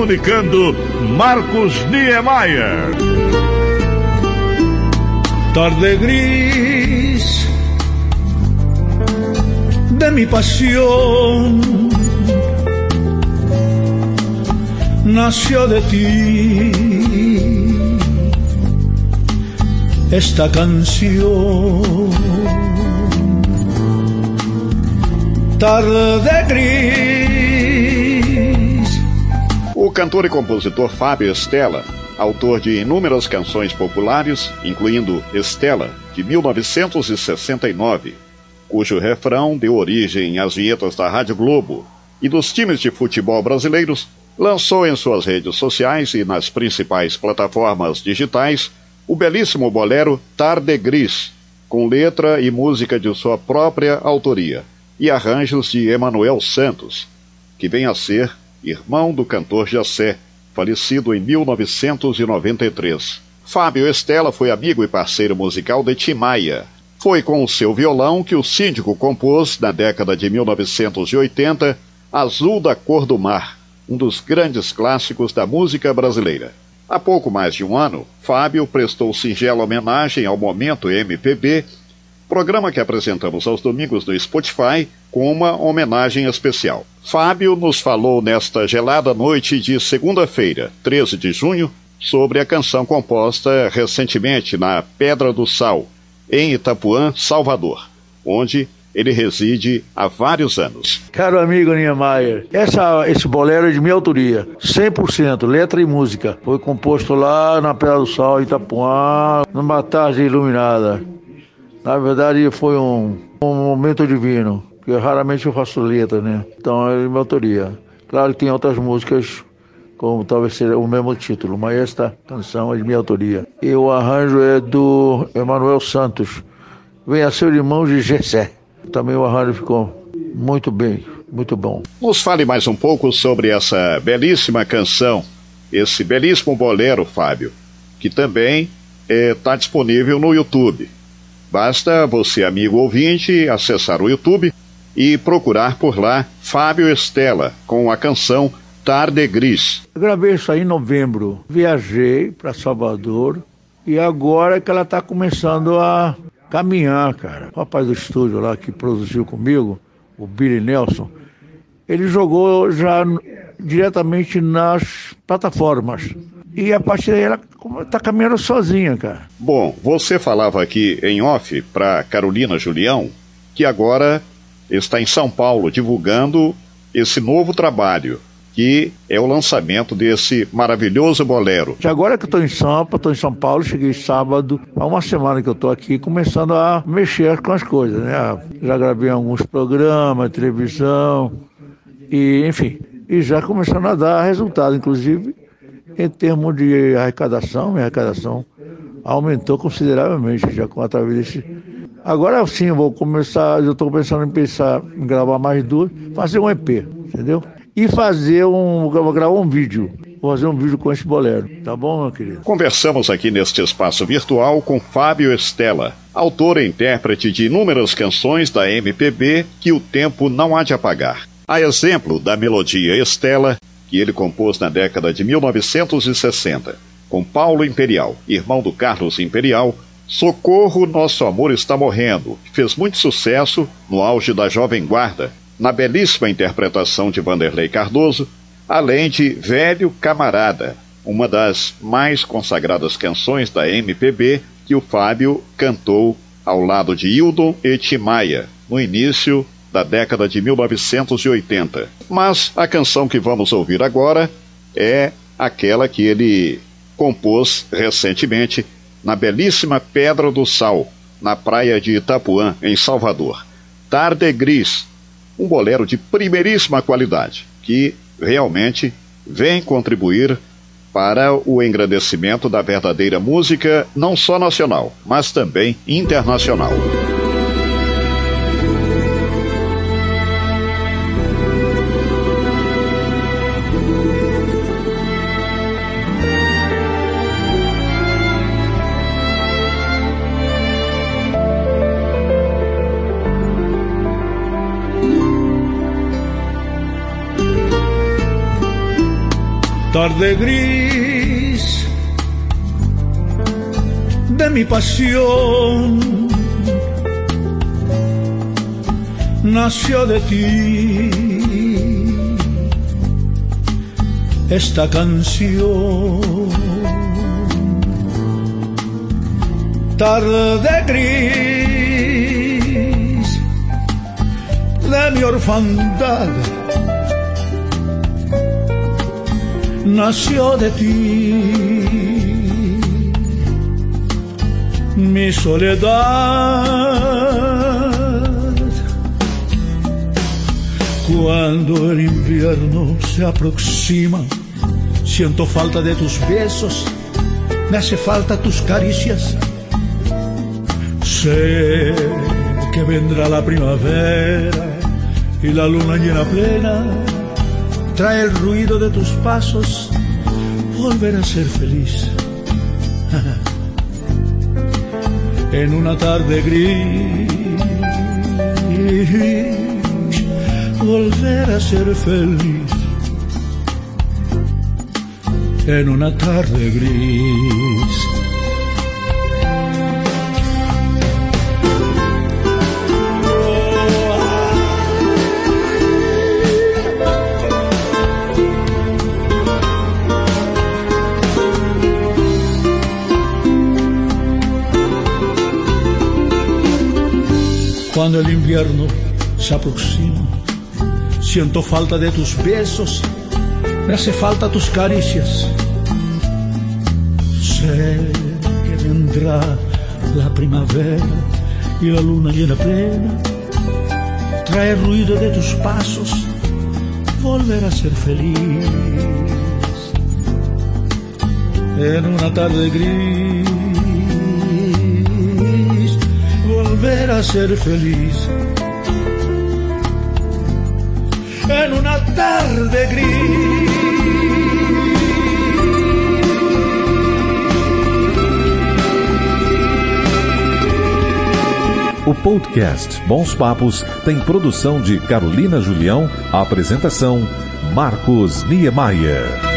comunicando Marcos Niemeyer. Tarde gris de mi pasión nació de ti esta canción. Tarde gris. O cantor e compositor Fábio Estela, autor de inúmeras canções populares, incluindo Estela, de 1969, cujo refrão deu origem às vinhetas da Rádio Globo e dos times de futebol brasileiros, lançou em suas redes sociais e nas principais plataformas digitais o belíssimo bolero Tarde Gris, com letra e música de sua própria autoria e arranjos de Emanuel Santos, que vem a ser irmão do cantor Jacé, falecido em 1993. Fábio Estela foi amigo e parceiro musical de Tim Maia. Foi com o seu violão que o síndico compôs, na década de 1980, Azul da Cor do Mar, um dos grandes clássicos da música brasileira. Há pouco mais de um ano, Fábio prestou singela homenagem ao Momento MPB, programa que apresentamos aos domingos no Spotify, com uma homenagem especial. Fábio nos falou nesta gelada noite de segunda-feira, 13 de junho, sobre a canção composta recentemente na Pedra do Sal, em Itapuã, Salvador, onde ele reside há vários anos. Caro amigo Niemeyer, essa, esse bolero é de minha autoria, 100%, letra e música. Foi composto lá na Pedra do Sal, Itapuã, numa tarde iluminada. Na verdade, foi um, um momento divino, porque raramente eu faço letra, né? Então é minha autoria. Claro que tem outras músicas como talvez seja o mesmo título, mas esta canção é de minha autoria. E o arranjo é do Emanuel Santos. Vem a ser irmão de Gessé. Também o arranjo ficou muito bem, muito bom. Nos fale mais um pouco sobre essa belíssima canção, esse belíssimo bolero, Fábio, que também está disponível no YouTube. Basta você, amigo ouvinte, acessar o YouTube e procurar por lá Fábio Estela com a canção Tarde Gris. Eu gravei isso aí em novembro. Viajei para Salvador e agora é que ela está começando a caminhar, cara. O rapaz do estúdio lá que produziu comigo, o Billy Nelson, ele jogou já diretamente nas plataformas. E a partir daí ela está caminhando sozinha, cara. Bom, você falava aqui em off para Carolina Julião que agora está em São Paulo divulgando esse novo trabalho que é o lançamento desse maravilhoso bolero. De agora que estou em Sampa, estou em São Paulo, cheguei sábado, há uma semana que eu estou aqui, começando a mexer com as coisas, né? Já gravei alguns programas, televisão, e enfim, e já começando a dar resultado, inclusive em termos de arrecadação, minha arrecadação aumentou consideravelmente já com através desse. Agora sim, eu vou começar, eu estou pensando em pensar em gravar mais duas, fazer um EP, entendeu? e fazer um. gravar um vídeo. Vou fazer um vídeo com esse bolero, tá bom, meu querido? Conversamos aqui neste espaço virtual com Fábio Estela, autor e intérprete de inúmeras canções da MPB que o tempo não há de apagar. A exemplo da melodia Estela, que ele compôs na década de 1960, com Paulo Imperial, irmão do Carlos Imperial, Socorro, Nosso Amor Está Morrendo, fez muito sucesso no auge da Jovem Guarda, na belíssima interpretação de Vanderlei Cardoso, além de Velho Camarada, uma das mais consagradas canções da MPB que o Fábio cantou ao lado de Hildon e Timaya, no início da década de 1980. Mas a canção que vamos ouvir agora é aquela que ele compôs recentemente na belíssima Pedra do Sal, na praia de Itapuã, em Salvador. Tarde Gris, um bolero de primeiríssima qualidade, que realmente vem contribuir para o engrandecimento da verdadeira música, não só nacional, mas também internacional. Tarde gris de mi pasión nació de ti esta canción. Tarde gris de mi orfandad nació de ti. Mi soledad cuando el invierno se aproxima siento falta de tus besos me hace falta tus caricias. Sé que vendrá la primavera y la luna llena plena trae el ruido de tus pasos. Volver a ser feliz. En una tarde gris volver a ser feliz. En una tarde gris cuando el invierno se aproxima. Siento falta de tus besos, me hace falta tus caricias. Sé que vendrá la primavera y la luna llena plena. Trae ruido de tus pasos, volver a ser feliz. En una tarde gris ser feliz en una tarde gris. O podcast Bons Papos tem produção de Carolina Julião, apresentação Marcos Niemeyer.